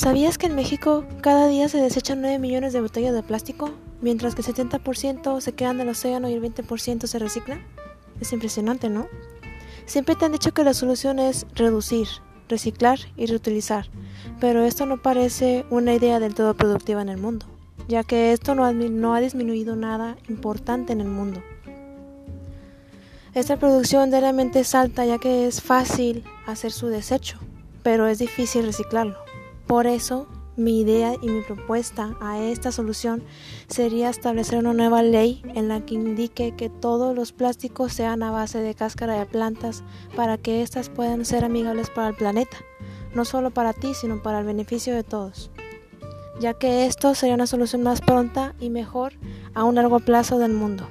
¿Sabías que en México cada día se desechan 9 millones de botellas de plástico, mientras que el 70% se quedan en el océano y el 20% se recicla? Es impresionante, ¿no? Siempre te han dicho que la solución es reducir, reciclar y reutilizar, pero esto no parece una idea del todo productiva en el mundo, ya que esto no ha, no ha disminuido nada importante en el mundo. Esta producción diariamente es alta ya que es fácil hacer su desecho, pero es difícil reciclarlo. Por eso, mi idea y mi propuesta a esta solución sería establecer una nueva ley en la que indique que todos los plásticos sean a base de cáscara de plantas para que éstas puedan ser amigables para el planeta, no solo para ti, sino para el beneficio de todos, ya que esto sería una solución más pronta y mejor a un largo plazo del mundo.